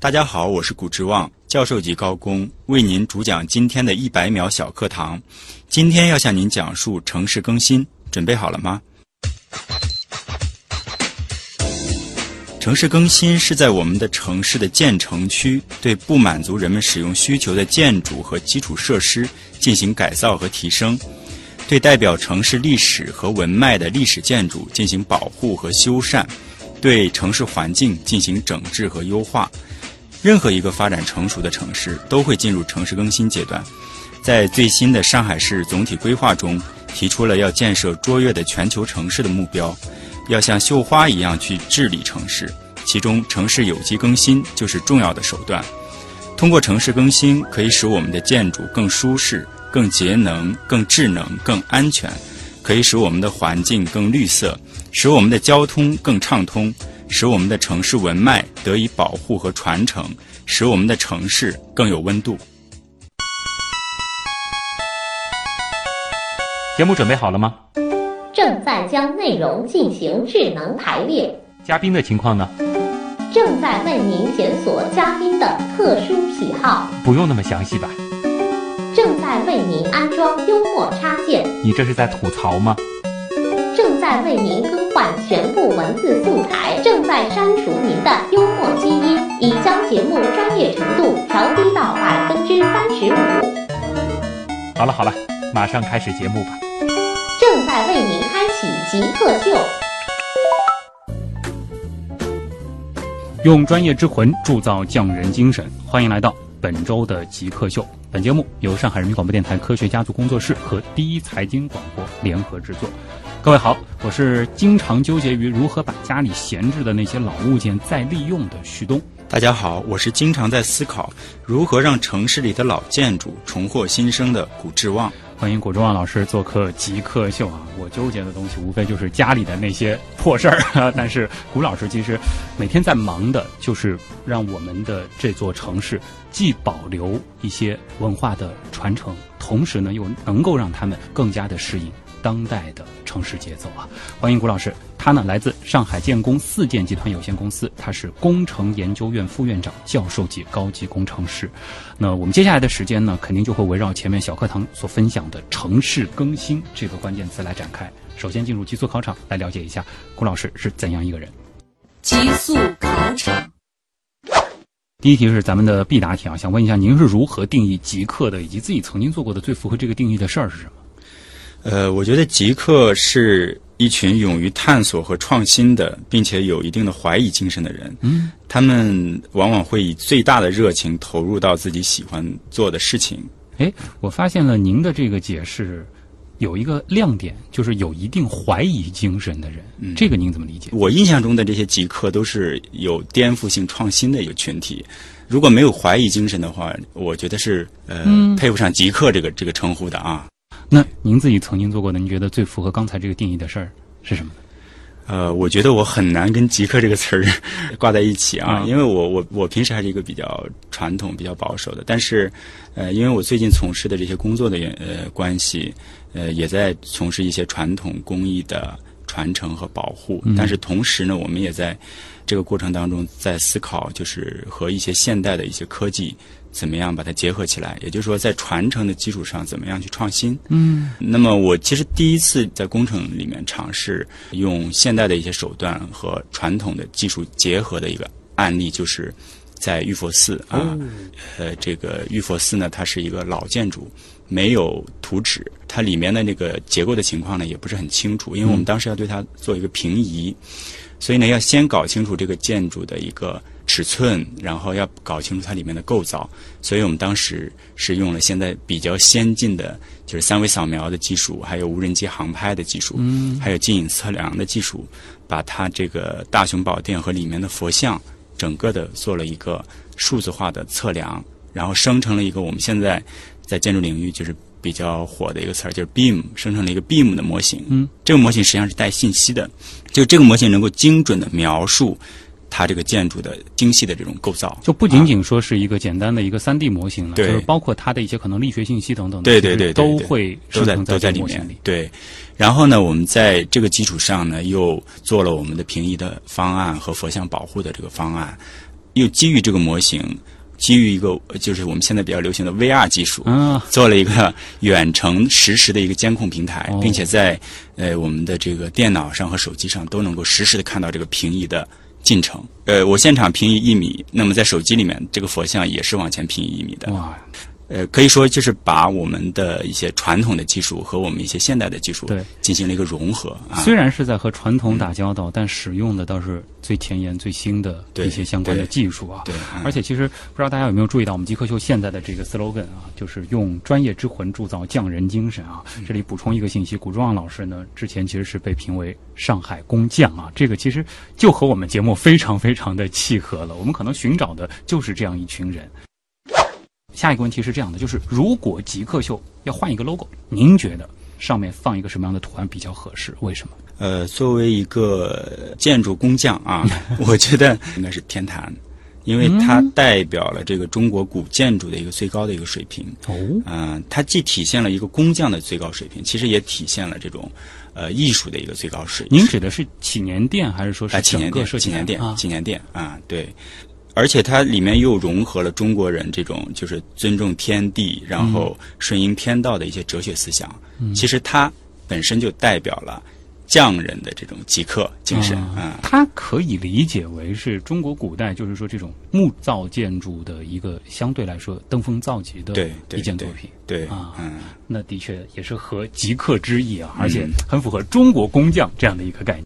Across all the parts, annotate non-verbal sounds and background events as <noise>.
大家好，我是古之望教授级高工，为您主讲今天的一百秒小课堂。今天要向您讲述城市更新，准备好了吗？城市更新是在我们的城市的建成区对不满足人们使用需求的建筑和基础设施进行改造和提升，对代表城市历史和文脉的历史建筑进行保护和修缮，对城市环境进行整治和优化。任何一个发展成熟的城市都会进入城市更新阶段。在最新的上海市总体规划中，提出了要建设卓越的全球城市的目标，要像绣花一样去治理城市。其中，城市有机更新就是重要的手段。通过城市更新，可以使我们的建筑更舒适、更节能、更智能、更安全；可以使我们的环境更绿色，使我们的交通更畅通。使我们的城市文脉得以保护和传承，使我们的城市更有温度。节目准备好了吗？正在将内容进行智能排列。嘉宾的情况呢？正在为您检索嘉宾的特殊喜好。不用那么详细吧？正在为您安装幽默插件。你这是在吐槽吗？正在为您更换全部文字素材，正在删除您的幽默基因，已将节目专业程度调低到百分之三十五。好了好了，马上开始节目吧。正在为您开启极客秀，用专业之魂铸造匠人精神。欢迎来到本周的极客秀。本节目由上海人民广播电台科学家族工作室和第一财经广播联合制作。各位好，我是经常纠结于如何把家里闲置的那些老物件再利用的旭东。大家好，我是经常在思考如何让城市里的老建筑重获新生的古志旺。欢迎古志旺老师做客极客秀啊！我纠结的东西无非就是家里的那些破事儿，但是古老师其实每天在忙的就是让我们的这座城市既保留一些文化的传承，同时呢又能够让他们更加的适应。当代的城市节奏啊！欢迎谷老师，他呢来自上海建工四建集团有限公司，他是工程研究院副院长、教授级高级工程师。那我们接下来的时间呢，肯定就会围绕前面小课堂所分享的城市更新这个关键词来展开。首先进入极速考场，来了解一下谷老师是怎样一个人。极速考场，第一题是咱们的必答题啊，想问一下您是如何定义极客的，以及自己曾经做过的最符合这个定义的事儿是什么？呃，我觉得极客是一群勇于探索和创新的，并且有一定的怀疑精神的人。嗯，他们往往会以最大的热情投入到自己喜欢做的事情。哎，我发现了您的这个解释有一个亮点，就是有一定怀疑精神的人。嗯这个您怎么理解？我印象中的这些极客都是有颠覆性创新的一个群体。如果没有怀疑精神的话，我觉得是呃、嗯配不上极客这个这个称呼的啊。那您自己曾经做过的，您觉得最符合刚才这个定义的事儿是什么？呃，我觉得我很难跟极客这个词儿 <laughs> 挂在一起啊，啊因为我我我平时还是一个比较传统、比较保守的，但是，呃，因为我最近从事的这些工作的原呃关系，呃，也在从事一些传统工艺的传承和保护，嗯。但是同时呢，我们也在这个过程当中在思考，就是和一些现代的一些科技怎么样把它结合起来，也就是说，在传承的基础上怎么样去创新。嗯。那么我其实第一次在工程里面尝试用现代的一些手段和传统的技术结合的一个案例，就是在玉佛寺啊，呃，这个玉佛寺呢，它是一个老建筑，没有图纸，它里面的那个结构的情况呢也不是很清楚，因为我们当时要对它做一个平移，所以呢要先搞清楚这个建筑的一个尺寸，然后要搞清楚它里面的构造，所以我们当时是用了现在比较先进的，就是三维扫描的技术，还有无人机航拍的技术，嗯还有近影测量的技术，把它这个大雄宝殿和里面的佛像整个的做了一个数字化的测量，然后生成了一个我们现在在建筑领域就是比较火的一个词儿，就是 beam，生成了一个 beam 的模型。嗯，这个模型实际上是带信息的，就这个模型能够精准的描述它这个建筑的精细的这种构造。就不仅仅说是一个简单的一个三 D 模型了，对就是包括它的一些可能力学信息等等的，对对对都会都在都在里面。对，然后呢，我们在这个基础上呢，又做了我们的平移的方案和佛像保护的这个方案。又基于这个模型，基于一个就是我们现在比较流行的 VR 技术，啊，做了一个远程实时的一个监控平台，哦并且在呃我们的这个电脑上和手机上都能够实时的看到这个平移的进程。呃，我现场平移一米，那么在手机里面这个佛像也是往前平移一米的。呃，可以说就是把我们的一些传统的技术和我们一些现代的技术对进行了一个融合啊。虽然是在和传统打交道，但使用的倒是最前沿、最新的对一些相关的技术啊。对，嗯而且其实不知道大家有没有注意到，我们极客秀现在的这个 slogan 啊，就是用专业之魂铸造匠人精神啊。嗯这里补充一个信息，古壮老师呢，之前其实是被评为上海工匠啊，这个其实就和我们节目非常非常的契合了。我们可能寻找的就是这样一群人。下一个问题是这样的，就是如果极客秀要换一个 logo，您觉得上面放一个什么样的图案比较合适？为什么？呃，作为一个建筑工匠啊，<laughs> 我觉得应该是天坛，因为它代表了这个中国古建筑的一个最高的一个水平。哦，嗯、它既体现了一个工匠的最高水平，其实也体现了这种呃艺术的一个最高水平。您指的是祈年殿，还是说啊，是祈年殿，整个设计祈年殿，啊？祈年殿啊，对。而且它里面又融合了中国人这种就是尊重天地，然后顺应天道的一些哲学思想。其实它本身就代表了匠人的这种极客精神啊。它可以理解为是中国古代，就是说这种木造建筑的一个相对来说登峰造极的一件作品。对，啊嗯，那的确也是合极客之意啊，而且很符合中国工匠这样的一个概念。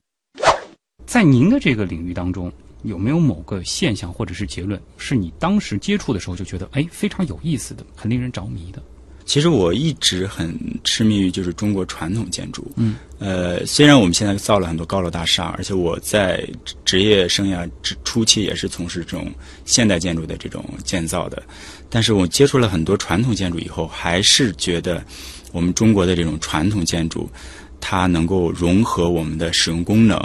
在您的这个领域当中，有没有某个现象或者是结论，是你当时接触的时候就觉得哎非常有意思的，很令人着迷的？其实我一直很痴迷于就是中国传统建筑。嗯，呃，虽然我们现在造了很多高楼大厦，而且我在职职业生涯之初期也是从事这种现代建筑的这种建造的，但是我接触了很多传统建筑以后，还是觉得我们中国的这种传统建筑。它能够融合我们的使用功能，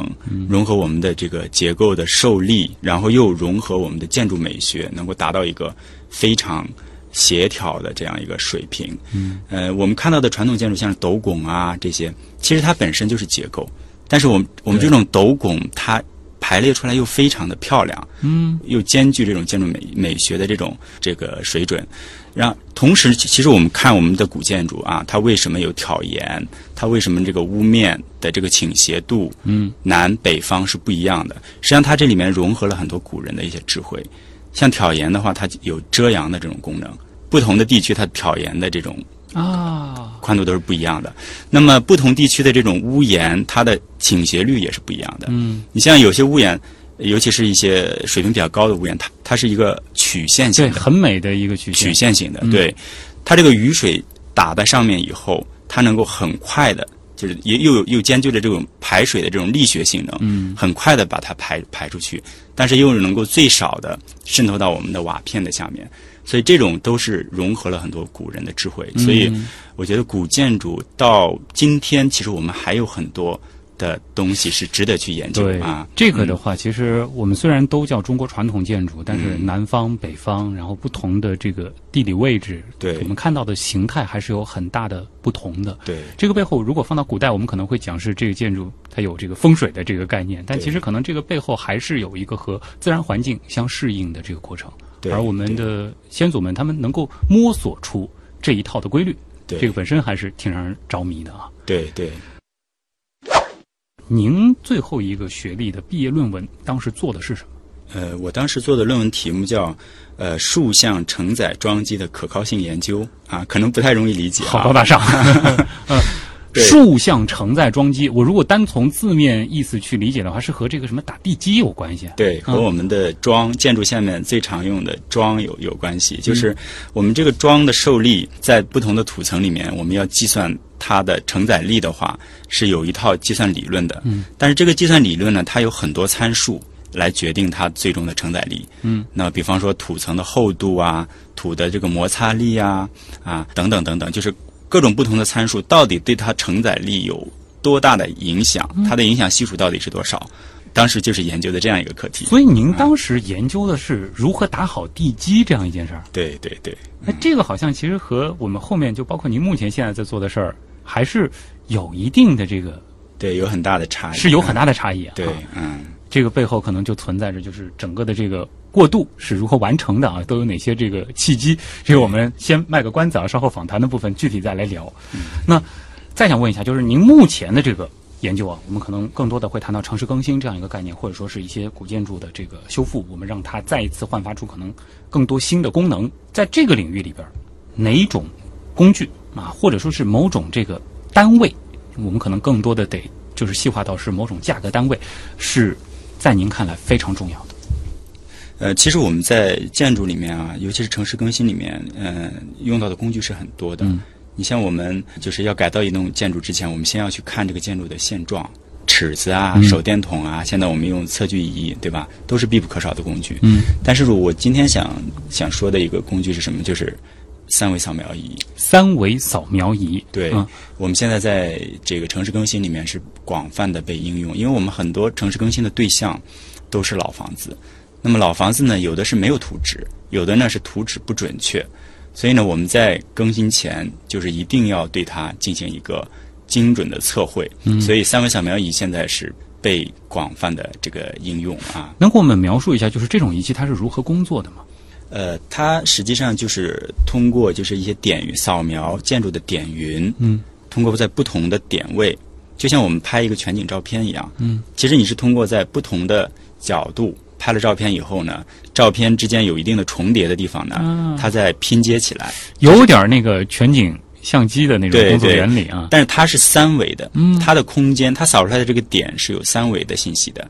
融合我们的这个结构的受力，然后又融合我们的建筑美学，能够达到一个非常协调的这样一个水平。嗯，呃，我们看到的传统建筑像是斗拱啊这些，其实它本身就是结构，但是我们我们这种斗拱它排列出来又非常的漂亮，嗯，又兼具这种建筑美美学的这种这个水准。然后同时，其其实我们看我们的古建筑啊，它为什么有挑檐？它为什么这个屋面的这个倾斜度，嗯，南北方是不一样的？实际上，它这里面融合了很多古人的一些智慧。像挑檐的话，它有遮阳的这种功能，不同的地区它挑檐的这种啊，宽度都是不一样的。那么不同地区的这种屋檐，它的倾斜率也是不一样的。嗯，你像有些屋檐，尤其是一些水平比较高的屋檐，它它是一个曲线对，型的，很美的一个曲线曲。线型的。嗯对，它这个雨水打在上面以后，它能够很快的，就是也又有又兼具了这种排水的这种力学性能，嗯很快的把它排排出去，但是又能够最少的渗透到我们的瓦片的下面。所以这种都是融合了很多古人的智慧，所以嗯我觉得古建筑到今天，其实我们还有很多的东西是值得去研究对啊。这个的话，其实我们虽然都叫中国传统建筑，但是嗯。南方、北方，然后不同的这个地理位置，对。我们看到的形态还是有很大的不同的。对。这个背后，如果放到古代，我们可能会讲是这个建筑它有这个风水的这个概念，但其实可能这个背后还是有一个和自然环境相适应的这个过程。对而我们的先祖们，他们能够摸索出这一套的规律，对这个本身还是挺让人着迷的啊。对对，您最后一个学历的毕业论文当时做的是什么？呃，我当时做的论文题目叫呃竖向承载装机的可靠性研究啊，可能不太容易理解、啊。好高大上。<laughs> <laughs> 竖向承载装机，我如果单从字面意思去理解的话，是和这个什么打地基有关系啊？对，和嗯我们的桩建筑下面最常用的桩有有关嗯系。就是我们这个桩的受力在不同的土层里面，我们要计算它的承载力的话，是有一套计算理论的。嗯，但是这个计算理论呢，它有很多参数来决定它最终的承载力。嗯，那比方说土层的厚度啊，土的这个摩擦力啊，啊等等等等，就是各种不同的参数到底对它承载力有多大的影响，嗯它的影响系数到底是多少？当时就是研究的这样一个课题。所以您当时研究的是如何打好地基这样一件事儿。对对对，那这个好像其实和我们后面就包括您目前现在在做的事儿，还是有一定的这个对，有很大的差异，是有很大的差异啊。对啊，嗯，这个背后可能就存在着就是整个的这个过渡是如何完成的啊？都有哪些这个契机？这个我们先卖个关子啊，稍后访谈的部分具体再来聊。那再想问一下，就是您目前的这个研究啊，我们可能更多的会谈到城市更新这样一个概念，或者说是一些古建筑的这个修复，我们让它再一次焕发出可能更多新的功能。在这个领域里边，哪种工具啊，或者说是某种这个单位，我们可能更多的得就是细化到是某种价格单位，是在您看来非常重要的。呃，其实我们在建筑里面啊，尤其是城市更新里面，嗯、用到的工具是很多的。嗯你像我们就是要改造一栋建筑之前，我们先要去看这个建筑的现状，尺子啊、嗯手电筒啊，现在我们用测距仪，对吧？都是必不可少的工具。嗯，但是我今天想想说的一个工具是什么？就是三维扫描仪。三维扫描仪，对，嗯我们现在在这个城市更新里面是广泛的被应用，因为我们很多城市更新的对象都是老房子。那么老房子呢，有的是没有图纸，有的呢是图纸不准确，所以呢，我们在更新前就是一定要对它进行一个精准的测绘。嗯所以三维扫描仪现在是被广泛的这个应用啊。能给我们描述一下，就是这种仪器它是如何工作的吗？呃，它实际上就是通过就是一些点云扫描建筑的点云，嗯，通过在不同的点位，就像我们拍一个全景照片一样，嗯，其实你是通过在不同的角度拍了照片以后呢，照片之间有一定的重叠的地方呢，啊它再拼接起来，有点儿那个全景相机的那种工作原理啊。但是它是三维的，嗯它的空间，它扫出来的这个点是有三维的信息的，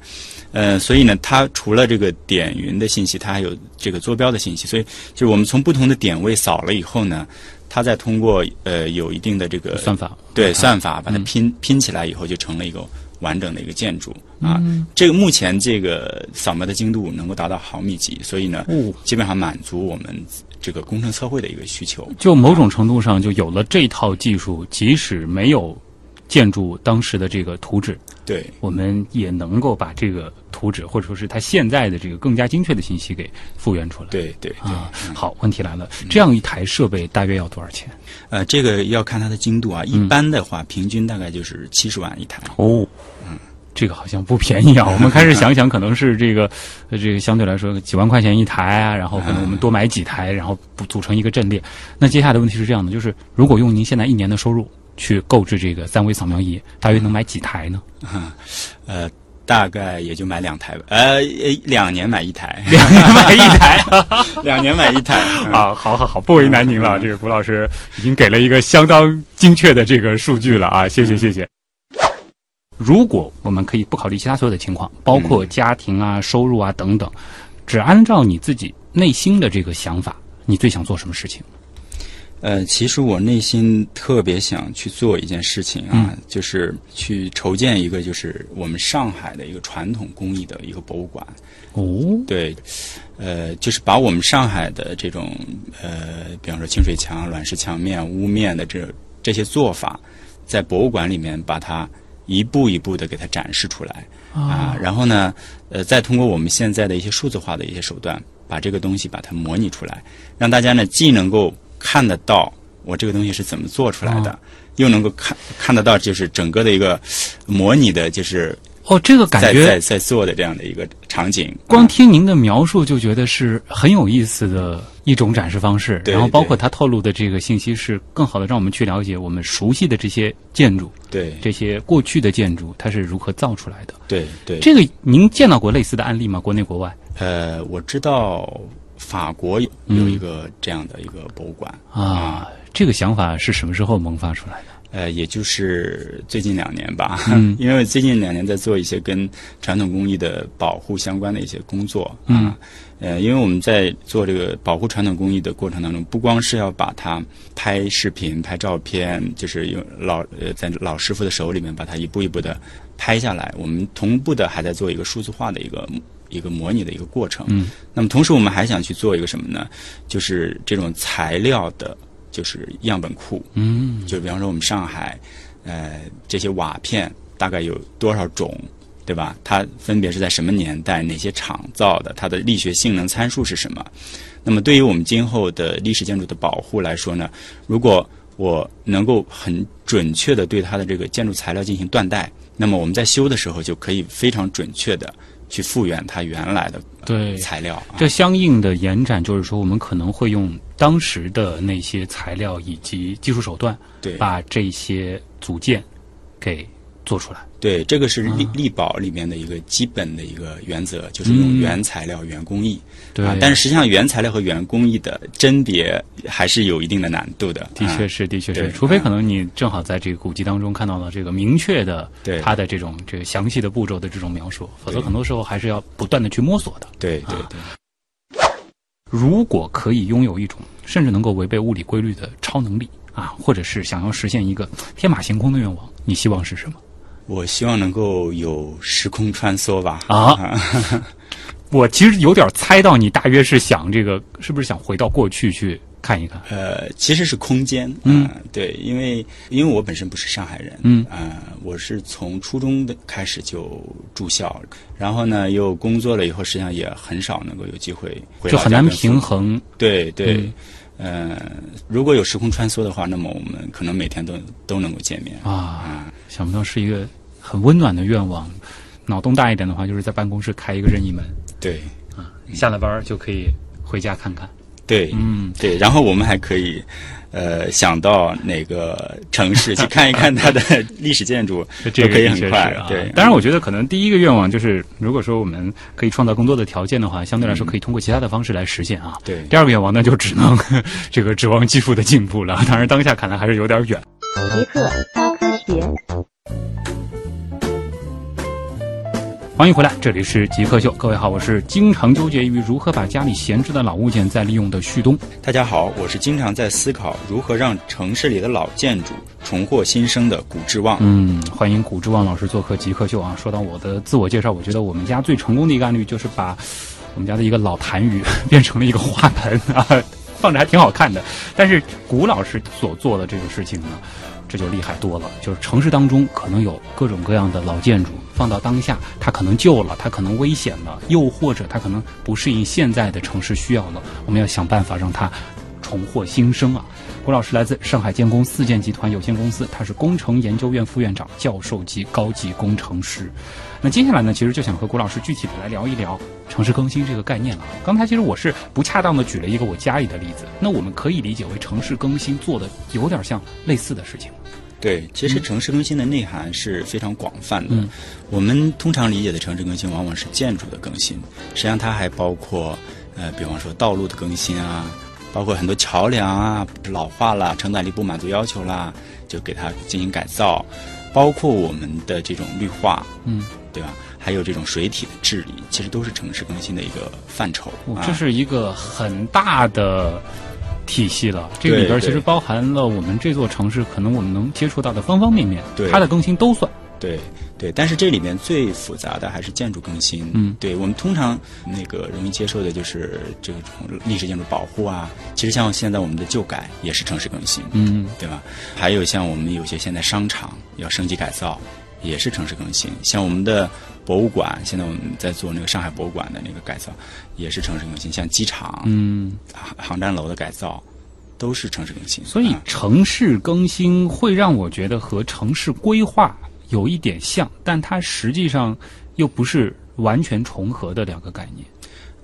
呃，所以呢，它除了这个点云的信息，它还有这个坐标的信息，所以就是我们从不同的点位扫了以后呢，它再通过呃有一定的这个算法对算法把它嗯拼、拼起来以后，就成了一个完整的一个建筑啊。嗯这个目前这个扫描的精度能够达到毫米级，所以呢，哦基本上满足我们这个工程测绘的一个需求。就某种程度上就有了这套技术，即使没有建筑当时的这个图纸，对，我们也能够把这个图纸或者说是它现在的这个更加精确的信息给复原出来。对对对。啊，好，问题来了，这样一台设备大约要多少钱？呃，这个要看它的精度啊，一嗯般的话，平均大概就是七十万一台。哦，嗯，这个好像不便宜啊。<laughs> 我们开始想想，可能是这个，呃这个相对来说几万块钱一台啊，然后可能我们多买几台，然后组成一个阵列。那接下来的问题是这样的，就是如果用您现在一年的收入去购置这个三维扫描仪，大约能买几台呢？<laughs> 呃，大概也就买两台吧，呃，呃两年买一台，两年买一台两年买一台。<laughs> 嗯啊，<laughs> 好好好，不为难您了。这个谷老师已经给了一个相当精确的这个数据了啊，谢谢谢谢。如果我们可以不考虑其他所有的情况，包括家庭啊、收入啊等等，只按照你自己内心的这个想法，你最想做什么事情？呃，其实我内心特别想去做一件事情啊，就是去筹建一个就是我们上海的一个传统工艺的一个博物馆。哦，对，呃，就是把我们上海的这种呃，比方说清水墙、卵石墙面、屋面的这这些做法，在博物馆里面把它一步一步的给它展示出来啊，然后呢，呃，再通过我们现在的一些数字化的一些手段，把这个东西把它模拟出来，让大家呢既能够看得到我这个东西是怎么做出来的，又能够看看得到就是整个的一个模拟的，就是哦，这个感觉在在做的这样的一个场景。光啊听您的描述就觉得是很有意思的一种展示方式，对然后包括他透露的这个信息是更好的让我们去了解我们熟悉的这些建筑，对这些过去的建筑它是如何造出来的。对对，这个您见到过类似的案例吗？国内国外？呃，我知道法国有一个这样的一个博物馆。啊，这个想法是什么时候萌发出来的？呃，也就是最近两年吧，嗯。<laughs> 因为最近两年在做一些跟传统工艺的保护相关的一些工作嗯。啊。呃，因为我们在做这个保护传统工艺的过程当中，不光是要把它拍视频、拍照片，就是用老呃在老师傅的手里面把它一步一步的拍下来，我们同步的还在做一个数字化的一个一个模拟的一个过程。嗯，那么同时我们还想去做一个什么呢？就是这种材料的，就是样本库。嗯就比方说我们上海，呃，这些瓦片大概有多少种，对吧？它分别是在什么年代、哪些厂造的，它的力学性能参数是什么？那么对于我们今后的历史建筑的保护来说呢，如果我能够很准确的对它的这个建筑材料进行断代，那么我们在修的时候就可以非常准确的去复原它原来的对材料。啊这相应的延展，就是说我们可能会用当时的那些材料以及技术手段，对把这些组件给做出来。对，这个是力啊力宝里面的一个基本的一个原则，就是用嗯原材料、原工艺。对啊，但是实际上原材料和原工艺的甄别还是有一定的难度的。啊的确是，的确是，除非嗯可能你正好在这个古籍当中看到了这个明确的对它的这种这个详细的步骤的这种描述，否则很多时候还是要不断的去摸索的。对对啊对。如果可以拥有一种甚至能够违背物理规律的超能力啊，或者是想要实现一个天马行空的愿望，你希望是什么？我希望能够有时空穿梭吧。啊 <laughs> 我其实有点猜到你大约是想这个，是不是想回到过去去看一看？呃，其实是空间。嗯啊对，因为因为我本身不是上海人。嗯呃，我是从初中的开始就住校，然后呢又工作了以后，实际上也很少能够有机会回就很难平。衡。对对。嗯呃，如果有时空穿梭的话，那么我们可能每天都都能够见面。啊，想不到是一个很温暖的愿望。脑洞大一点的话，就是在办公室开一个任意门，对啊下了班就可以回家看看。对，嗯，对，然后我们还可以，呃，想到哪个城市去看一看它的 <laughs> 历史建筑，这可以很快。啊。对，当然，我觉得可能第一个愿望就是，如果说我们可以创造更多的条件的话，相对来说可以通过其他的方式来实现啊。对第二个愿望那就只能 <laughs> 这个指望技术的进步了。当然，当下看来还是有点远。极客高科学。欢迎回来，这里是极客秀。各位好，我是经常纠结于如何把家里闲置的老物件再利用的旭东。大家好，我是经常在思考如何让城市里的老建筑重获新生的古志旺。嗯，欢迎古志旺老师做客极客秀啊。说到我的自我介绍，我觉得我们家最成功的一个案例就是把我们家的一个老痰盂 <laughs> 变成了一个花盆啊，放着还挺好看的。但是古老师所做的这个事情呢，这就厉害多了。就是城市当中可能有各种各样的老建筑，放到当下，它可能旧了，它可能危险了，又或者它可能不适应现在的城市需要了，我们要想办法让它重获新生啊。郭老师来自上海建工四建集团有限公司，他是工程研究院副院长、教授级高级工程师。那接下来呢，其实就想和郭老师具体的来聊一聊城市更新这个概念了。刚才其实我是不恰当的举了一个我家里的例子，那我们可以理解为城市更新做的有点像类似的事情。对，其实城市更新的内涵是非常广泛的。嗯我们通常理解的城市更新，往往是建筑的更新，实际上它还包括，呃，比方说道路的更新啊，包括很多桥梁啊老化了，承载力不满足要求啦，就给它进行改造，包括我们的这种绿化，嗯，对吧？还有这种水体的治理，其实都是城市更新的一个范畴。啊、这是一个很大的体系了。这个里边其实包含了我们这座城市可能我们能接触到的方方面面，对它的更新都算。对对，但是这里面最复杂的还是建筑更新。嗯对我们通常那个容易接受的就是这种历史建筑保护啊。其实像现在我们的旧改也是城市更新，嗯对吧？还有像我们有些现在商场要升级改造，也是城市更新。像我们的博物馆，现在我们在做那个上海博物馆的那个改造，也是城市更新。像机场、嗯。航航站楼的改造，都是城市更新。所以啊城市更新会让我觉得和城市规划有一点像，但它实际上又不是完全重合的两个概念。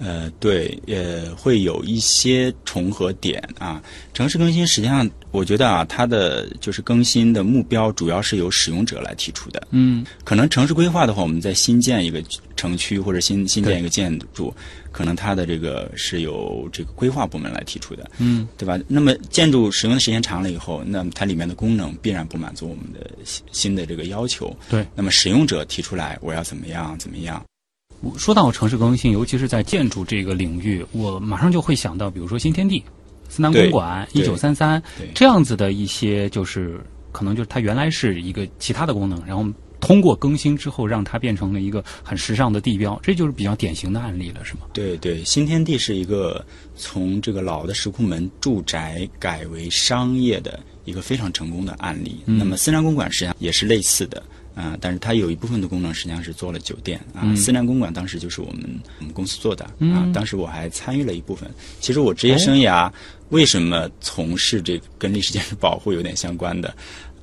呃，对，呃，会有一些重合点啊。城市更新实际上，我觉得啊，它的就是更新的目标主要是由使用者来提出的。嗯可能城市规划的话，我们在新建一个城区或者新新建一个建筑，可能它的这个是由这个规划部门来提出的，嗯对吧？那么建筑使用的时间长了以后，那么它里面的功能必然不满足我们的新新的这个要求。对。那么使用者提出来，我要怎么样怎么样？我说到城市更新，尤其是在建筑这个领域，我马上就会想到，比如说新天地、思南公馆、一九三三这样子的一些，就是可能就是它原来是一个其他的功能，然后通过更新之后，让它变成了一个很时尚的地标，这就是比较典型的案例了，是吗？对对，新天地是一个从这个老的石库门住宅改为商业的一个非常成功的案例。嗯那么思南公馆实际上也是类似的。啊、但是它有一部分的功能实际上是做了酒店啊。嗯思南公馆当时就是我们我们公司做的啊嗯，当时我还参与了一部分。其实我职业生涯为什么从事这个跟历史建筑保护有点相关的？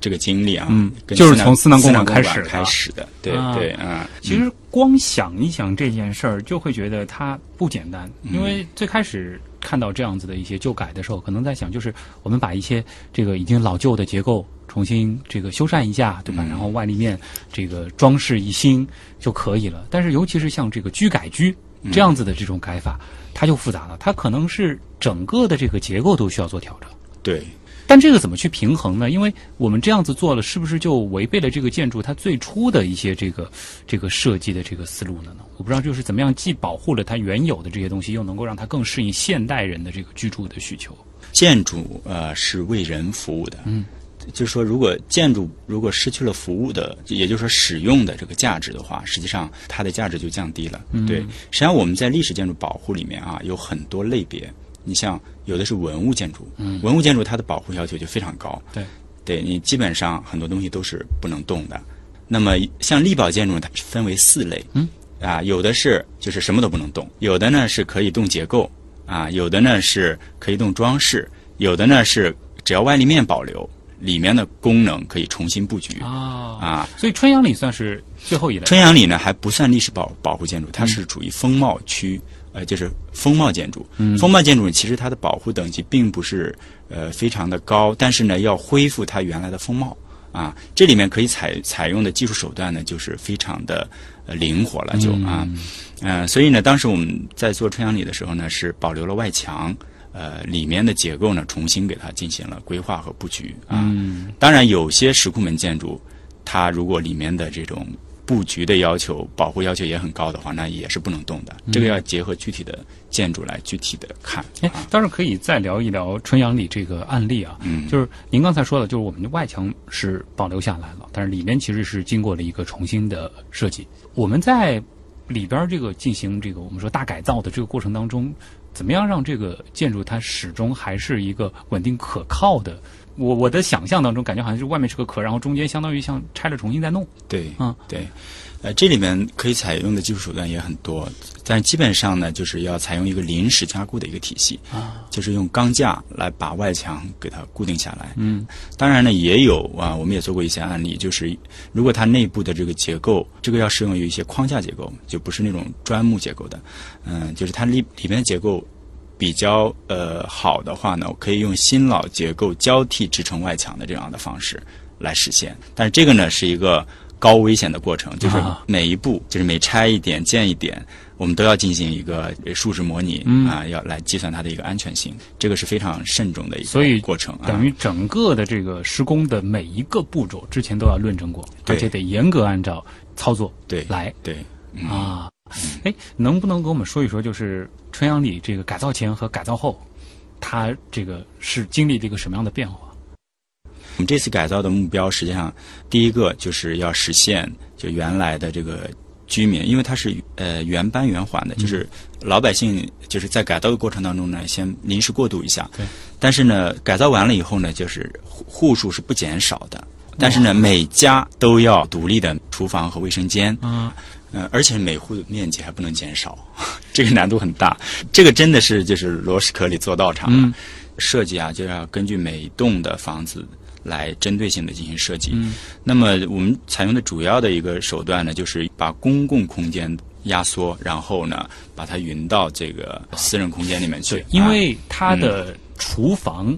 这个经历啊，嗯跟就是从思思南公馆馆开始的开始的，对啊对啊，其实光想一想这件事儿，就会觉得它不简单。因为最开始看到这样子的一些旧改的时候，可能在想，就是我们把一些这个已经老旧的结构重新这个修缮一下，对吧？嗯然后外立面这个装饰一新就可以了。但是尤其是像这个居改居嗯这样子的这种改法，它就复杂了，它可能是整个的这个结构都需要做调整。对。但这个怎么去平衡呢？因为我们这样子做了，是不是就违背了这个建筑它最初的一些这个这个设计的这个思路了呢？我不知道，就是怎么样既保护了它原有的这些东西，又能够让它更适应现代人的这个居住的需求。建筑呃是为人服务的，嗯，就是说，如果建筑如果失去了服务的，也就是说使用的这个价值的话，实际上它的价值就降低了。嗯。对，实际上我们在历史建筑保护里面啊，有很多类别。你像有的是文物建筑，嗯。文物建筑它的保护要求就非常高，对，对你基本上很多东西都是不能动的。那么像力保建筑，它分为四类，嗯，啊，有的是就是什么都不能动，有的呢是可以动结构，啊，有的呢是可以动装饰，有的呢是只要外立面保留，里面的功能可以重新布局啊啊。所以春阳里算是最后一类。春阳里呢还不算历史保保护建筑，它是属于风貌区，呃，就是风貌建筑。嗯风貌建筑其实它的保护等级并不是呃非常的高，但是呢要恢复它原来的风貌啊，这里面可以采采用的技术手段呢就是非常的呃灵活了，就啊，呃，所以呢当时我们在做春阳里的时候呢是保留了外墙。呃，里面的结构呢，重新给它进行了规划和布局啊。嗯当然，有些石库门建筑，它如果里面的这种布局的要求、保护要求也很高的话，那也是不能动的。这个要结合具体的建筑来具体的看。哎啊，当然可以再聊一聊春阳里这个案例啊。嗯就是您刚才说的，就是我们的外墙是保留下来了，但是里面其实是经过了一个重新的设计。我们在里边儿这个进行这个我们说大改造的这个过程当中，怎么样让这个建筑它始终还是一个稳定可靠的？我我的想象当中，感觉好像是外面是个壳，然后中间相当于像拆了重新再弄。对，嗯对，呃，这里面可以采用的技术手段也很多，但基本上呢，就是要采用一个临时加固的一个体系，啊，就是用钢架来把外墙给它固定下来。嗯当然呢，也有啊，我们也做过一些案例，就是如果它内部的这个结构，这个要适用于一些框架结构，就不是那种砖木结构的，嗯，就是它里里面的结构比较呃好的话呢，可以用新老结构交替支撑外墙的这样的方式来实现。但是这个呢是一个高危险的过程，就是啊每一步，就是每拆一点建一点，我们都要进行一个呃数值模拟、嗯啊，要来计算它的一个安全性，这个是非常慎重的一所以个过程啊。等于整个的这个施工的每一个步骤之前都要论证过，对而且得严格按照操作对来对，嗯啊。哎，能不能给我们说一说，就是春阳里这个改造前和改造后，它这个是经历了一个什么样的变化？我们这次改造的目标，实际上第一个就是要实现就原来的这个居民，因为它是呃原班原还的，就是老百姓就是在改造的过程当中呢，先临时过渡一下。对。但是呢，改造完了以后呢，就是户户数是不减少的，但是呢，每家都要独立的厨房和卫生间。嗯，呃，而且每户的面积还不能减少，<laughs> 这个难度很大。这个真的是就是螺蛳壳里做道场了。嗯设计啊，就要根据每栋的房子来针对性的进行设计。嗯那么我们采用的主要的一个手段呢，就是把公共空间压缩，然后呢把它匀到这个私人空间里面去对。，因啊为它的厨房。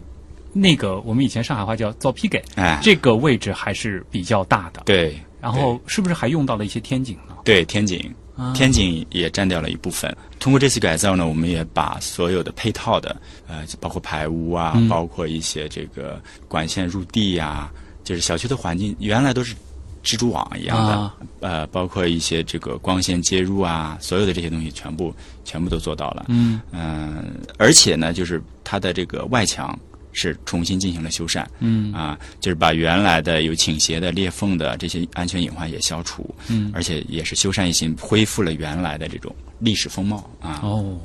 那个我们以前上海话叫造坯给，哎，这个位置还是比较大的。对然后是不是还用到了一些天井呢？对天井。啊天井也占掉了一部分。通过这次改造呢，我们也把所有的配套的，呃，包括排污啊，嗯包括一些这个管线入地呀、就是小区的环境原来都是蜘蛛网一样的，啊呃，包括一些这个光线接入啊，所有的这些东西全部全部都做到了。嗯嗯、而且呢，就是它的这个外墙是重新进行了修缮。嗯啊，就是把原来的有倾斜的、裂缝的这些安全隐患也消除，嗯而且也是修缮一新，恢复了原来的这种历史风貌啊。哦，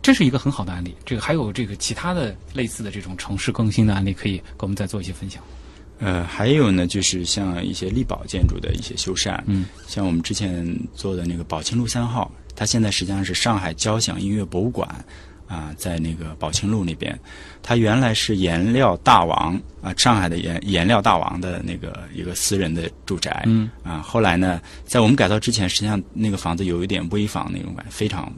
这是一个很好的案例。这个还有这个其他的类似的这种城市更新的案例，可以给我们再做一些分享。呃，还有呢，就是像一些力保建筑的一些修缮，嗯，像我们之前做的那个宝庆路三号，它现在实际上是上海交响音乐博物馆啊，在那个宝清路那边，它原来是颜料大王啊，上海的颜颜料大王的那个一个私人的住宅。嗯啊，后来呢，在我们改造之前，实际上那个房子有一点危房那种感觉，非常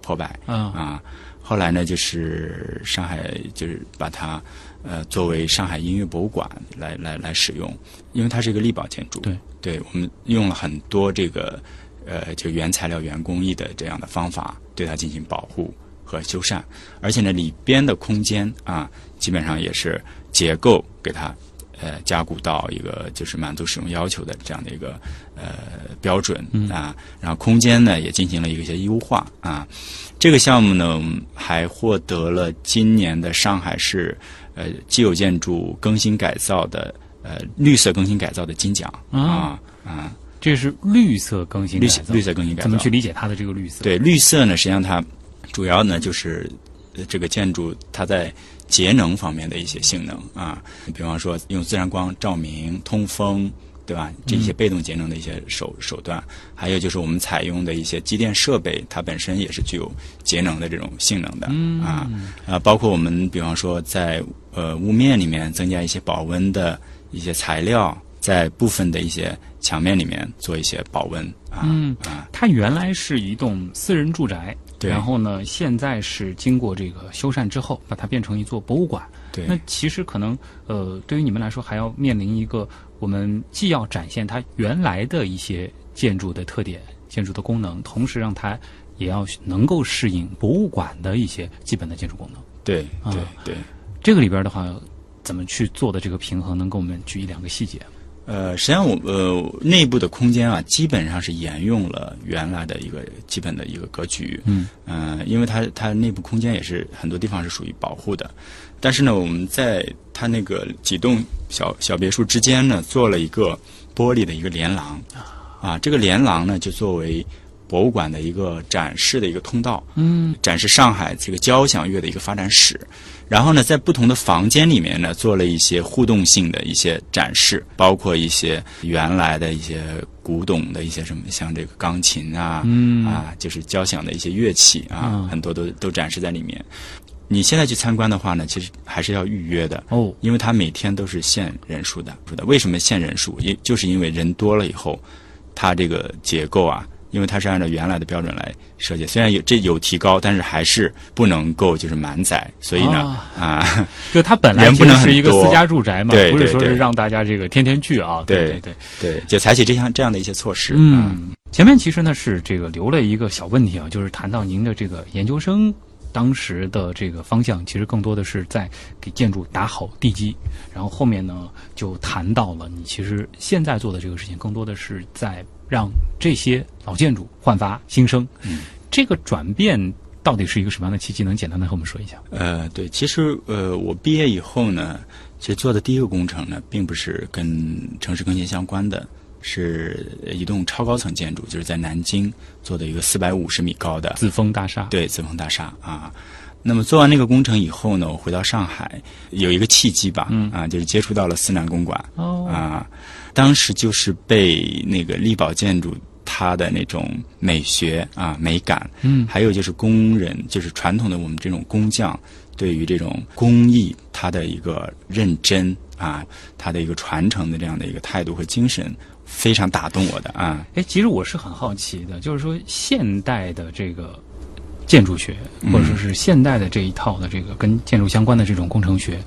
破败。啊啊，后来呢，就是上海就是把它呃作为上海音乐博物馆来来来使用，因为它是一个力保建筑。对，对我们用了很多这个呃就原材料、原工艺的这样的方法，对它进行保护和修缮，而且呢里边的空间啊，基本上也是结构给它。呃，加固到一个就是满足使用要求的这样的一个呃标准啊，然后空间呢也进行了一些优化啊。这个项目呢还获得了今年的上海市呃既有建筑更新改造的呃绿色更新改造的金奖啊啊，这是绿色更新绿色改造绿色更新改造怎么去理解它的这个绿色？对，绿色呢，实际上它主要呢就是呃这个建筑它在节能方面的一些性能啊，比方说用自然光照明、通风，对吧？这些被动节能的一些手手段，还有就是我们采用的一些机电设备，它本身也是具有节能的这种性能的啊啊，包括我们比方说在呃屋面里面增加一些保温的一些材料，在部分的一些墙面里面做一些保温啊嗯啊，它原来是一栋私人住宅，对然后呢，现在是经过这个修缮之后，把它变成一座博物馆。对。那其实可能，呃，对于你们来说，还要面临一个，我们既要展现它原来的一些建筑的特点、建筑的功能，同时让它也要能够适应博物馆的一些基本的建筑功能。对啊对对，这个里边的话，怎么去做的这个平衡？能给我们举一两个细节？呃，实际上我呃内部的空间啊，基本上是沿用了原来的一个基本的一个格局。嗯，呃，因为它它内部空间也是很多地方是属于保护的，但是呢，我们在它那个几栋小小别墅之间呢，做了一个玻璃的一个连廊，啊，这个连廊呢就作为博物馆的一个展示的一个通道。嗯，展示上海这个交响乐的一个发展史。然后呢，在不同的房间里面呢，做了一些互动性的一些展示，包括一些原来的一些古董的一些什么，像这个钢琴啊，嗯啊，就是交响的一些乐器啊，嗯很多都都展示在里面。你现在去参观的话呢，其实还是要预约的。哦，因为它每天都是限人数的，为什么限人数？也就是因为人多了以后，它这个结构啊，因为它是按照原来的标准来设计，虽然有这有提高，但是还是不能够就是满载。所以呢，啊，就它本来人不能是一个私家住宅嘛，对不是说是让大家这个天天聚啊。对对对。对，就采取这样这样的一些措施。啊，嗯，前面其实呢是这个留了一个小问题啊，就是谈到您的这个研究生当时的这个方向，其实更多的是在给建筑打好地基，然后后面呢就谈到了你其实现在做的这个事情，更多的是在让这些老建筑焕发新生。嗯，这个转变到底是一个什么样的契机？能简单的和我们说一下？呃，对，其实呃，我毕业以后呢，其实做的第一个工程呢，并不是跟城市更新相关的，是一栋超高层建筑，就是在南京做的一个四百五十米高的紫峰大厦。对紫峰大厦啊。那么做完那个工程以后呢，我回到上海，有一个契机吧，嗯啊，就是接触到了思南公馆哦，啊，当时就是被那个力宝建筑它的那种美学啊美感，嗯还有就是工人，就是传统的我们这种工匠对于这种工艺它的一个认真啊，它的一个传承的这样的一个态度和精神，非常打动我的啊。哎，其实我是很好奇的，就是说现代的这个建筑学，嗯或者说是现代的这一套的这个跟建筑相关的这种工程学，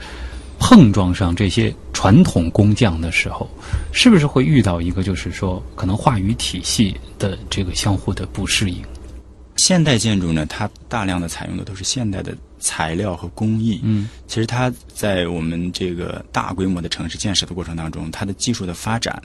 碰撞上这些传统工匠的时候，是不是会遇到一个就是说可能话语体系的这个相互的不适应？现代建筑呢，它大量的采用的都是现代的材料和工艺。嗯，其实它在我们这个大规模的城市建设的过程当中，它的技术的发展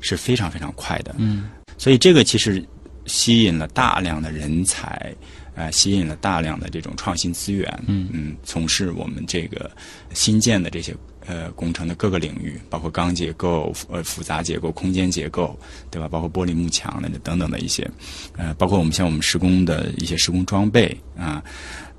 是非常非常快的。嗯，所以这个其实吸引了大量的人才，呃，吸引了大量的这种创新资源。嗯从事我们这个新建的这些呃工程的各个领域，包括钢结构、呃复杂结构、空间结构，对吧？包括玻璃幕墙的等等的一些，呃，包括我们像我们施工的一些施工装备啊，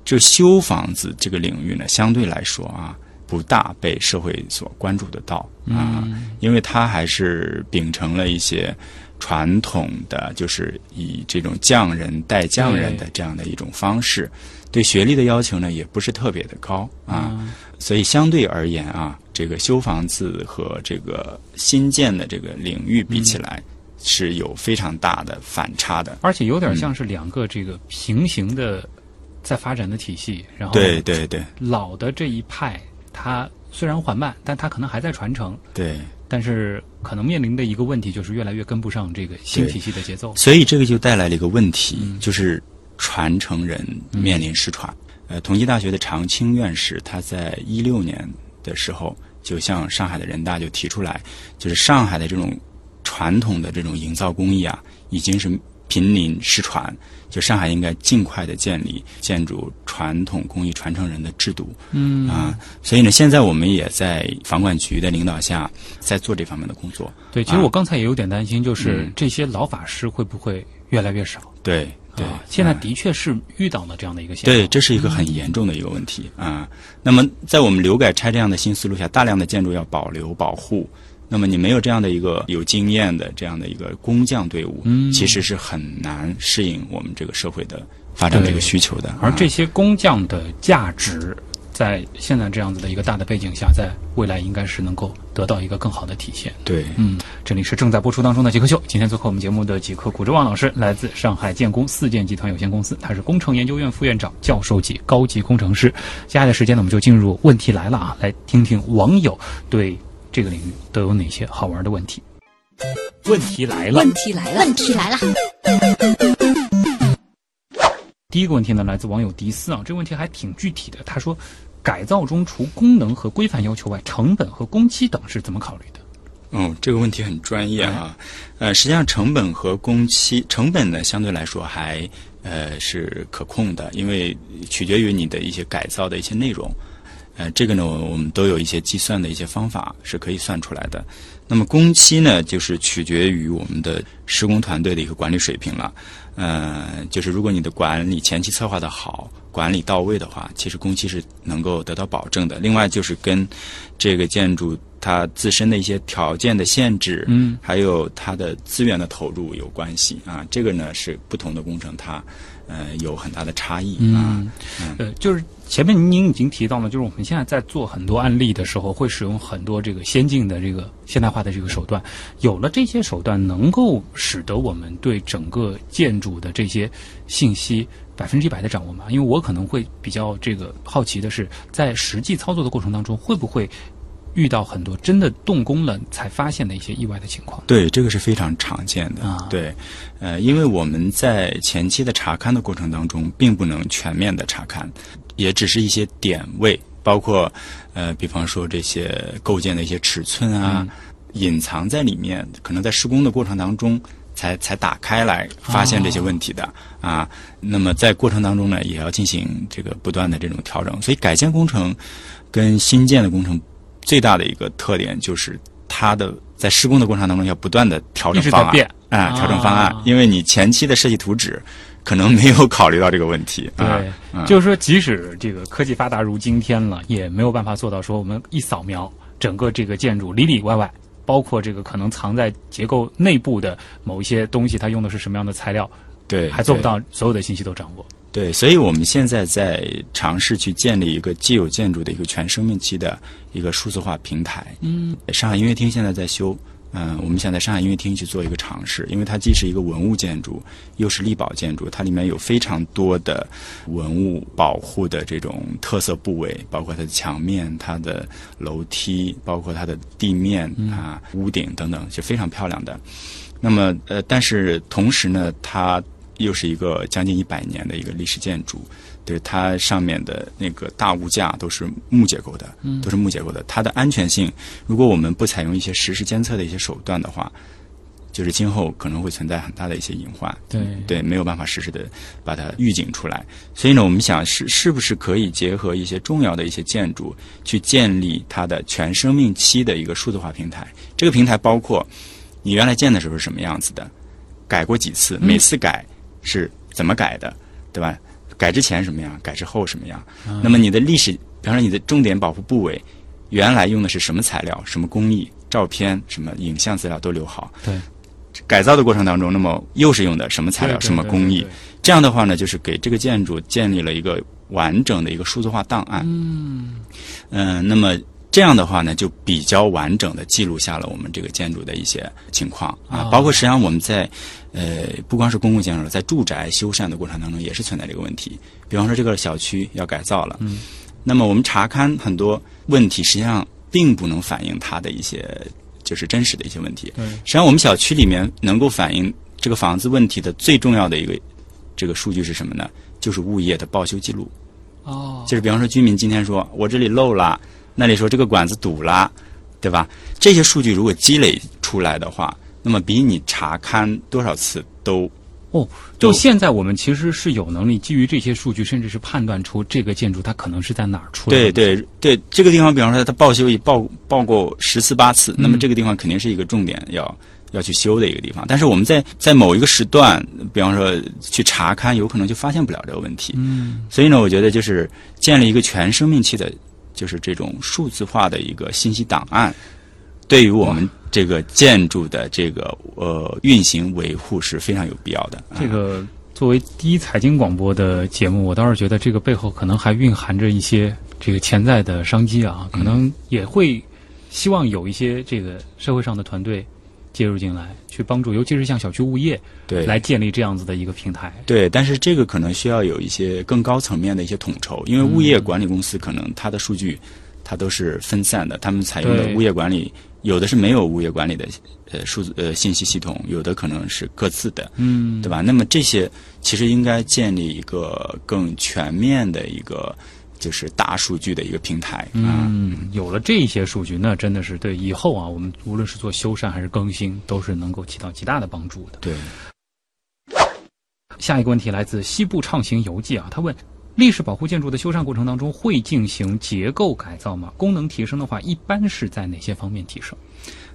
就修房子这个领域呢，相对来说啊。不大被社会所关注得到啊，因为它还是秉承了一些传统的，就是以这种匠人带匠人的这样的一种方式，对学历的要求呢也不是特别的高啊，所以相对而言啊，这个修房子和这个新建的这个领域比起来。是有非常大的反差的，而且有点像是两个这个平行的在发展的体系。然后，对对对，老的这一派，它虽然缓慢，但它可能还在传承。对，但是可能面临的一个问题就是越来越跟不上这个新体系的节奏。所以这个就带来了一个问题，就是传承人面临失传。呃，同济大学的常青院士他在一六年的时候就向上海的人大就提出来，就是上海的这种。传统的这种营造工艺啊，已经是濒临失传。就上海应该尽快的建立建筑传统工艺传承人的制度。嗯啊，所以呢，现在我们也在房管局的领导下，在做这方面的工作。对，其实我刚才也有点担心，就是这些老法师会不会越来越少？对对，现在的确是遇到了这样的一个现象。对，这是一个很严重的一个问题啊。那么，在我们留改拆这样的新思路下，大量的建筑要保留保护。那么你没有这样的一个有经验的这样的一个工匠队伍，其实是很难适应我们这个社会的发展这个需求的。而这些工匠的价值，在现在这样子的一个大的背景下，在未来应该是能够得到一个更好的体现。对，嗯，这里是正在播出当中的极客秀，今天做客我们节目的极客古之旺老师，来自上海建工四建集团有限公司，他是工程研究院副院长、教授级高级工程师。接下来的时间呢，我们就进入问题来了啊，来听听网友对。这个领域都有哪些好玩的问题？问题来了，问题来了，问题来了。第一个问题呢，来自网友迪斯啊，这个问题还挺具体的。他说，改造中除功能和规范要求外，成本和工期等是怎么考虑的？嗯，这个问题很专业啊。呃，实际上成本和工期，成本呢相对来说还呃是可控的，因为取决于你的一些改造的一些内容。呃，这个呢，我们都有一些计算的一些方法是可以算出来的。那么工期呢，就是取决于我们的施工团队的一个管理水平了。呃，就是如果你的管理前期策划的好，管理到位的话，其实工期是能够得到保证的。另外就是跟这个建筑它自身的一些条件的限制，嗯，还有它的资源的投入有关系啊。这个呢是不同的工程它。呃，有很大的差异啊。呃，就是前面您已经提到了，就是我们现在在做很多案例的时候，会使用很多这个先进的这个现代化的这个手段。有了这些手段，能够使得我们对整个建筑的这些信息百分之一百的掌握吗？因为我可能会比较这个好奇的是，在实际操作的过程当中，会不会？遇到很多真的动工了才发现的一些意外的情况，对这个是非常常见的。啊，对，呃，因为我们在前期的查勘的过程当中，并不能全面的查勘，也只是一些点位，包括呃，比方说这些构建的一些尺寸啊，隐藏在里面，可能在施工的过程当中才才打开来发现这些问题的啊。那么在过程当中呢，也要进行这个不断的这种调整，所以改建工程跟新建的工程。最大的一个特点就是它的在施工的过程当中要不断的调整方案啊，调整方案，因为你前期的设计图纸可能没有考虑到这个问题。对，就是说，即使这个科技发达如今天了，也没有办法做到说我们一扫描整个这个建筑里里外外，包括这个可能藏在结构内部的某一些东西，它用的是什么样的材料，对，还做不到所有的信息都掌握。对，所以我们现在在尝试去建立一个既有建筑的一个全生命期的一个数字化平台。嗯，上海音乐厅现在在修，嗯，我们想在上海音乐厅去做一个尝试，因为它既是一个文物建筑，又是力保建筑，它里面有非常多的文物保护的这种特色部位，包括它的墙面、它的楼梯，包括它的地面啊、屋顶等等，是非常漂亮的。那么，呃，但是同时呢，它又是一个将近一百年的一个历史建筑，对它上面的那个大物架都是木结构的，都是木结构的。它的安全性，如果我们不采用一些实时监测的一些手段的话，就是今后可能会存在很大的一些隐患。对对，没有办法实时的把它预警出来。所以呢，我们想是是不是可以结合一些重要的一些建筑，去建立它的全生命期的一个数字化平台。这个平台包括你原来建的时候是什么样子的，改过几次，每次改。是怎么改的，对吧？改之前什么样，改之后什么样？那么你的历史，比方说你的重点保护部位，原来用的是什么材料、什么工艺？照片、什么影像资料都留好。对，改造的过程当中，那么又是用的什么材料、对对什么工艺？这样的话呢，就是给这个建筑建立了一个完整的一个数字化档案。嗯，嗯，那么这样的话呢，就比较完整的记录下了我们这个建筑的一些情况啊，哦包括实际上我们在呃不光是公共建筑，在住宅修缮的过程当中也是存在这个问题。比方说这个小区要改造了，嗯，那么我们查看很多问题，实际上并不能反映它的一些就是真实的一些问题。嗯，实际上我们小区里面能够反映这个房子问题的最重要的一个这个数据是什么呢？就是物业的报修记录。哦，就是比方说居民今天说我这里漏了，那里说这个管子堵了，对吧？这些数据如果积累出来的话，那么比你查勘多少次都哦，就现在我们其实是有能力基于这些数据，甚至是判断出这个建筑它可能是在哪儿出的对。对对，这个地方比方说它报修已报报过十次八次，那么这个地方肯定是一个重点要要去修的一个地方。但是我们在在某一个时段，比方说去查勘，有可能就发现不了这个问题。嗯，所以呢，我觉得就是建立一个全生命期的，就是这种数字化的一个信息档案，对于我们这个建筑的这个呃运行维护是非常有必要的。这个作为第一财经广播的节目，我倒是觉得这个背后可能还蕴含着一些这个潜在的商机啊，可能也会希望有一些这个社会上的团队介入进来，去帮助，尤其是像小区物业对来建立这样子的一个平台。对，但是这个可能需要有一些更高层面的一些统筹，因为物业管理公司可能它的数据它都是分散的，他们采用的物业管理有的是没有物业管理的呃数字呃信息系统，有的可能是各自的。嗯，对吧？那么这些其实应该建立一个更全面的一个就是大数据的一个平台啊。嗯，有了这些数据，那真的是对以后啊，我们无论是做修缮还是更新，都是能够起到极大的帮助的。对，下一个问题来自西部畅行游记啊，他问：历史保护建筑的修缮过程当中会进行结构改造吗？功能提升的话，一般是在哪些方面提升？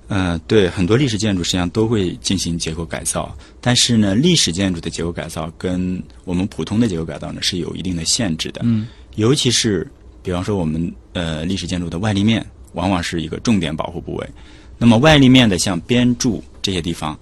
呃，对，很多历史建筑实际上都会进行结构改造，但是呢，历史建筑的结构改造跟我们普通的结构改造呢是有一定的限制的。嗯，尤其是比方说我们呃历史建筑的外立面，往往是一个重点保护部位。那么外立面的像边柱这些地方，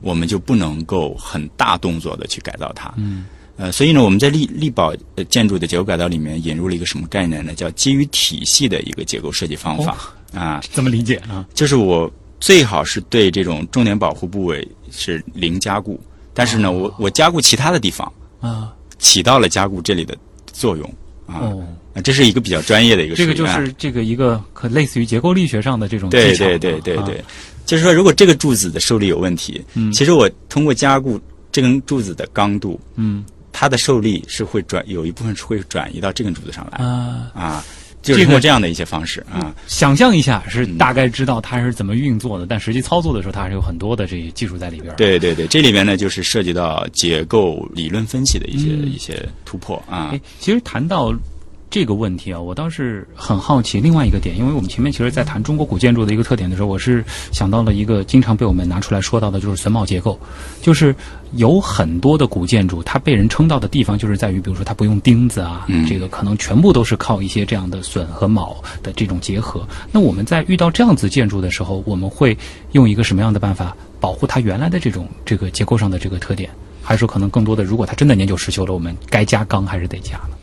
我们就不能够很大动作的去改造它。嗯，呃，所以呢，我们在力力保呃建筑的结构改造里面引入了一个什么概念呢？叫基于体系的一个结构设计方法、啊，怎么理解啊？就是我最好是对这种重点保护部位是零加固，但是呢，我我加固其他的地方，啊，起到了加固这里的作用啊。这是一个比较专业的一个这个就啊。是这个一个可类似于结构力学上的这种技巧对对对对啊对，就是说，如果这个柱子的受力有问题，嗯。其实我通过加固这根柱子的刚度，嗯。它的受力是会转有一部分是会转移到这根柱子上来啊。啊，就是通过这样的一些方式啊。想象一下是嗯大概知道它是怎么运作的，但实际操作的时候，它还是有很多的这些技术在里边。对对对，这里边呢就是涉及到结构理论分析的一些、嗯一些突破啊哎。，其实谈到这个问题啊，我倒是很好奇另外一个点，因为我们前面其实在谈中国古建筑的一个特点的时候，我是想到了一个经常被我们拿出来说到的，就是榫卯结构，就是有很多的古建筑，它被人称道的地方就是在于，比如说它不用钉子啊，嗯这个可能全部都是靠一些这样的榫和卯的这种结合。那我们在遇到这样子建筑的时候，我们会用一个什么样的办法保护它原来的这种这个结构上的这个特点？还是说可能更多的，如果它真的年久失修了，我们该加钢还是得加呢？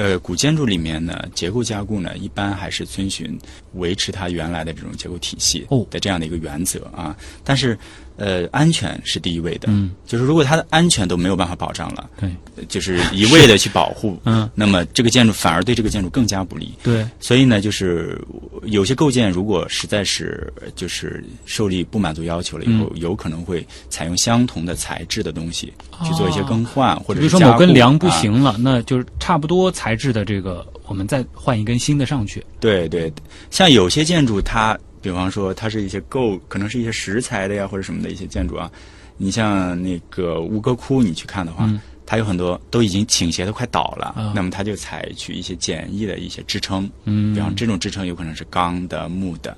呃，古建筑里面呢，结构加固呢，一般还是遵循维持它原来的这种结构体系哦的这样的一个原则啊。但是，呃，安全是第一位的。嗯，就是如果它的安全都没有办法保障了，对，就是一味的去保护，<laughs> 嗯，那么这个建筑反而对这个建筑更加不利。对，所以呢，就是有些构件如果实在是就是受力不满足要求了以后，嗯。有可能会采用相同的材质的东西去做一些更换，或者比如说某根梁不啊行了，那就是差不多材质的这个，我们再换一根新的上去。对对，像有些建筑它，比方说它是一些构，可能是一些石材的呀，或者什么的一些建筑啊。你像那个吴哥窟，你去看的话，嗯它有很多都已经倾斜的快倒了，啊那么它就采取一些简易的一些支撑，嗯比方这种支撑有可能是钢的、木的，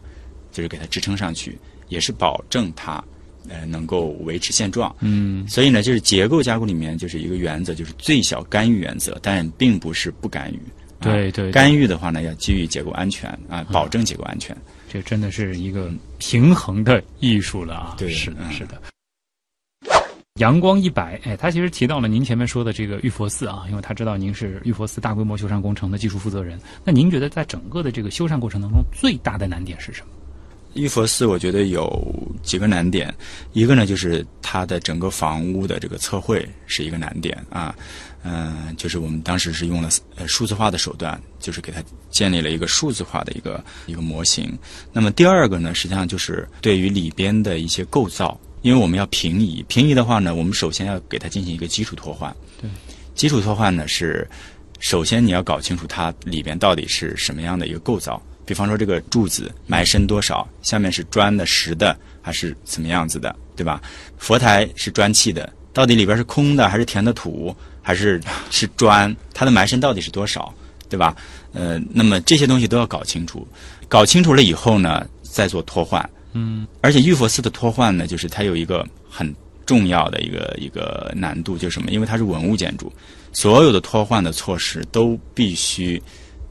就是给它支撑上去，也是保证它呃能够维持现状。嗯所以呢，就是结构加固里面就是一个原则，就是最小干预原则，但并不是不干预。对对干预的话呢，要基于结构安全啊，保证结构安全。这真的是一个平衡的艺术了啊！对是的，嗯是的。阳光一百，哎，他其实提到了您前面说的这个玉佛寺啊，因为他知道您是玉佛寺大规模修缮工程的技术负责人。那您觉得在整个的这个修缮过程当中，最大的难点是什么？玉佛寺我觉得有几个难点，一个呢就是它的整个房屋的这个测绘是一个难点啊，嗯、就是我们当时是用了呃数字化的手段，就是给它建立了一个数字化的一个一个模型。那么第二个呢，实际上就是对于里边的一些构造，因为我们要平移，平移的话呢，我们首先要给它进行一个基础拓换。对，基础拓换呢是首先你要搞清楚它里边到底是什么样的一个构造。比方说这个柱子埋深多少，下面是砖的、石的还是怎么样子的，对吧？佛台是砖砌的，到底里边是空的还是填的土，还是 <laughs> 是砖？它的埋深到底是多少，对吧？呃，那么这些东西都要搞清楚。搞清楚了以后呢，再做托换。嗯，而且玉佛寺的托换呢，就是它有一个很重要的一个一个难度，就是什么？因为它是文物建筑，所有的托换的措施都必须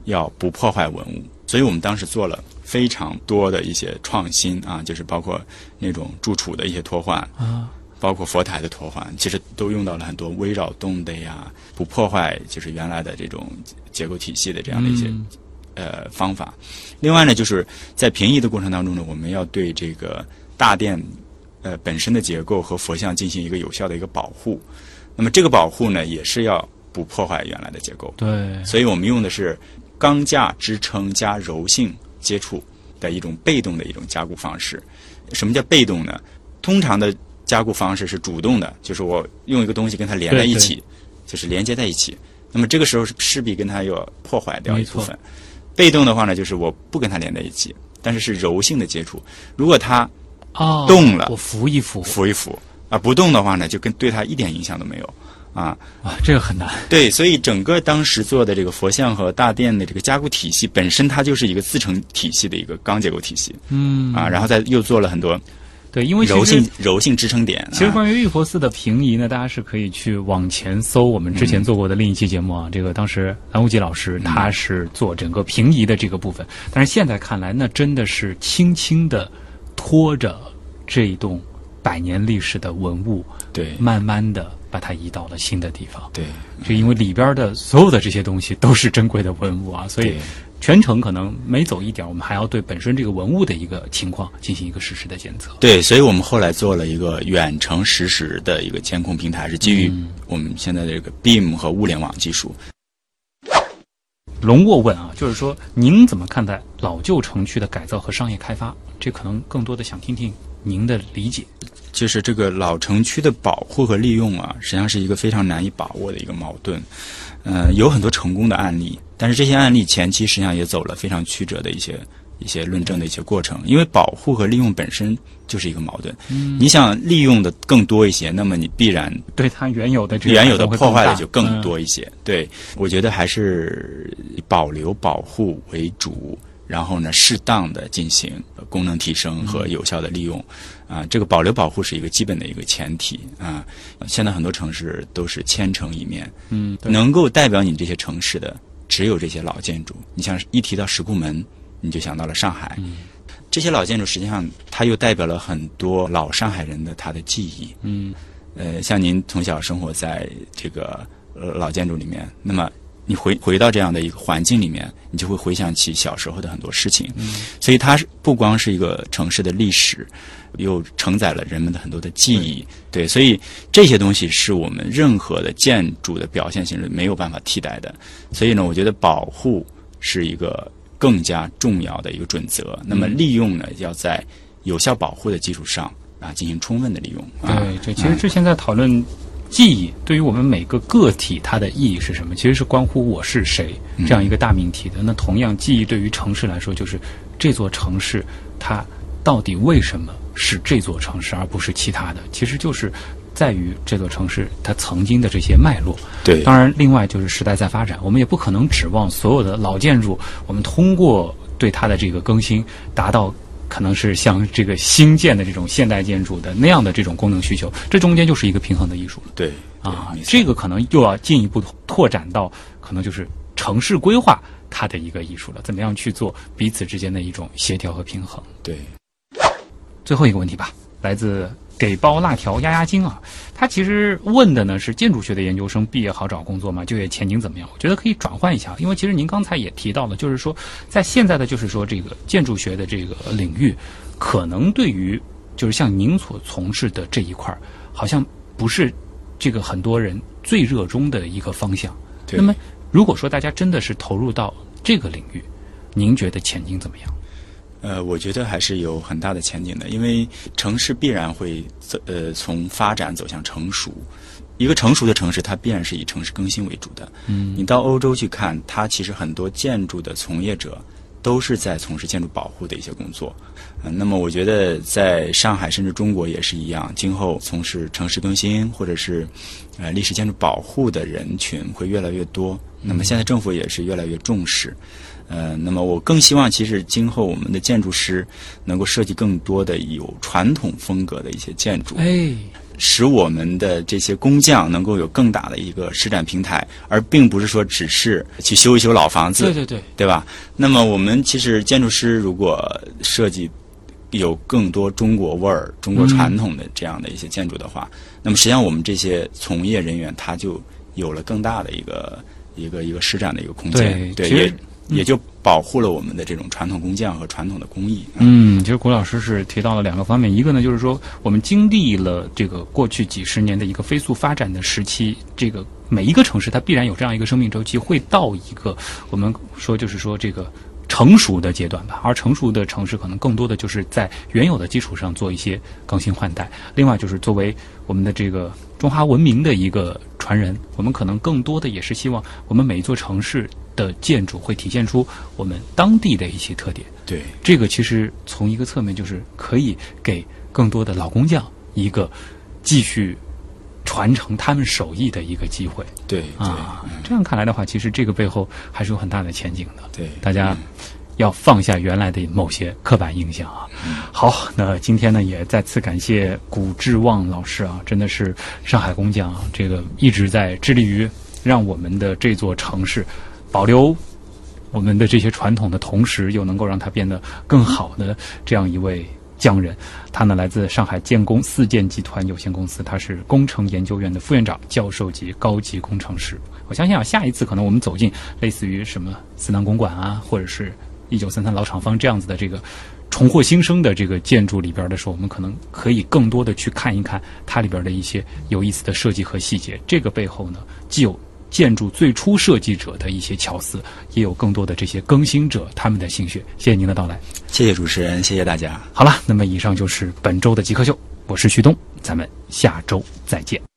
要不破坏文物。所以我们当时做了非常多的一些创新啊，就是包括那种柱础的一些托换啊，包括佛台的托环，其实都用到了很多微扰动的呀，不破坏就是原来的这种结构体系的这样的一些、嗯呃方法。另外呢，就是在平移的过程当中呢，我们要对这个大殿呃本身的结构和佛像进行一个有效的一个保护。那么这个保护呢，也是要不破坏原来的结构。对，所以我们用的是钢架支撑加柔性接触的一种被动的一种加固方式。什么叫被动呢？通常的加固方式是主动的，就是我用一个东西跟它连在一起，就是连接在一起。那么这个时候是势必跟它要破坏掉一部分。被动的话呢，就是我不跟它连在一起，但是是柔性的接触。如果它哦，动了我扶一扶扶一扶啊，不动的话呢，就跟对它一点影响都没有啊。啊，这个很难。对，所以整个当时做的这个佛像和大殿的这个加固体系本身，它就是一个自成体系的一个钢结构体系嗯啊，然后再又做了很多对，因为柔性柔性支撑点。啊其实关于玉佛寺的平移呢，大家是可以去往前搜我们之前做过的另一期节目啊。这个当时安无极老师他是做整个平移的这个部分，但是现在看来，那真的是轻轻的拖着这一栋百年历史的文物，对慢慢的把它移到了新的地方。对就因为里边的所有的这些东西都是珍贵的文物啊，所以对全程可能每走一点，我们还要对本身这个文物的一个情况进行一个实时的检测。对，所以我们后来做了一个远程实时的一个监控平台，是基于我们现在的这个 BIM 和物联网技术。龙沃问啊，就是说您怎么看待老旧城区的改造和商业开发？这可能更多的想听听您的理解。就是这个老城区的保护和利用啊，实际上是一个非常难以把握的一个矛盾。呃，有很多成功的案例，但是这些案例前期实际上也走了非常曲折的一些一些论证的一些过程。因为保护和利用本身就是一个矛盾。嗯你想利用的更多一些，那么你必然对它原有的这个原有的破坏的就更嗯多一些。对，我觉得还是以保留保护为主，然后呢，适当的进行功能提升和有效的利用。啊，这个保留保护是一个基本的一个前提啊。现在很多城市都是千城一面，嗯，能够代表你这些城市的只有这些老建筑。你像一提到石库门，你就想到了上海。嗯这些老建筑实际上它又代表了很多老上海人的他的记忆。嗯呃，像您从小生活在这个呃老建筑里面，那么你回回到这样的一个环境里面，你就会回想起小时候的很多事情。嗯所以它是不光是一个城市的历史，又承载了人们的很多的记忆。对，所以这些东西是我们任何的建筑的表现形式没有办法替代的。所以呢，我觉得保护是一个更加重要的一个准则。那么利用呢，要在有效保护的基础上啊，进行充分的利用。啊、对，这其实之前在讨论记忆对于我们每个个体它的意义是什么，其实是关乎我是谁嗯这样一个大命题的。那同样，记忆对于城市来说，就是这座城市它到底为什么是这座城市，而不是其他的，其实就是。在于这座城市它曾经的这些脉络，对当然，另外就是时代在发展，我们也不可能指望所有的老建筑，我们通过对它的这个更新，达到可能是像这个新建的这种现代建筑的那样的这种功能需求，这中间就是一个平衡的艺术了对啊这个可能又要进一步拓展到可能就是城市规划它的一个艺术了，怎么样去做彼此之间的一种协调和平衡。对。最后一个问题吧，来自给包辣条压压惊啊！他其实问的呢是建筑学的研究生毕业好找工作吗？就业前景怎么样？我觉得可以转换一下，因为其实您刚才也提到了，就是说在现在的就是说这个建筑学的这个领域，可能对于就是像您所从事的这一块儿，好像不是这个很多人最热衷的一个方向。那么如果说大家真的是投入到这个领域，您觉得前景怎么样？呃，我觉得还是有很大的前景的，因为城市必然会走呃从发展走向成熟。一个成熟的城市，它必然是以城市更新为主的。嗯你到欧洲去看，它其实很多建筑的从业者都是在从事建筑保护的一些工作。嗯、那么我觉得在上海甚至中国也是一样，今后从事城市更新或者是呃历史建筑保护的人群会越来越多。那么现在政府也是越来越重视。呃，那么我更希望，其实今后我们的建筑师能够设计更多的有传统风格的一些建筑，哎，使我们的这些工匠能够有更大的一个施展平台，而并不是说只是去修一修老房子，对对对，对吧？那么我们其实建筑师如果设计有更多中国味儿、中国传统的这样的一些建筑的话，那么实际上我们这些从业人员他就有了更大的一个一个一个施展的一个空间，对也也就保护了我们的这种传统工匠和传统的工艺。嗯，其实谷老师是提到了两个方面，一个呢就是说我们经历了这个过去几十年的一个飞速发展的时期，这个每一个城市它必然有这样一个生命周期，会到一个我们说就是说这个。成熟的阶段吧，而成熟的城市可能更多的就是在原有的基础上做一些更新换代。另外就是作为我们的这个中华文明的一个传人，我们可能更多的也是希望我们每一座城市的建筑会体现出我们当地的一些特点。对，这个其实从一个侧面就是可以给更多的老工匠一个继续传承他们手艺的一个机会对，对，啊。这样看来的话，其实这个背后还是有很大的前景的。对，大家要放下原来的某些刻板印象啊。好，那今天呢，也再次感谢古志旺老师啊，真的是上海工匠啊，这个一直在致力于让我们的这座城市保留我们的这些传统的同时，又能够让它变得更好的这样一位匠人。他呢来自上海建工四建集团有限公司，他是工程研究院的副院长、教授级高级工程师。我相信啊，下一次可能我们走进类似于什么思南公馆啊，或者是一九三三老厂房这样子的这个重获新生的这个建筑里边的时候，我们可能可以更多的去看一看它里边的一些有意思的设计和细节。这个背后呢，既有建筑最初设计者的一些巧思，也有更多的这些更新者他们的心血。谢谢您的到来。谢谢主持人，谢谢大家。好了，那么以上就是本周的极客秀，我是旭东，咱们下周再见。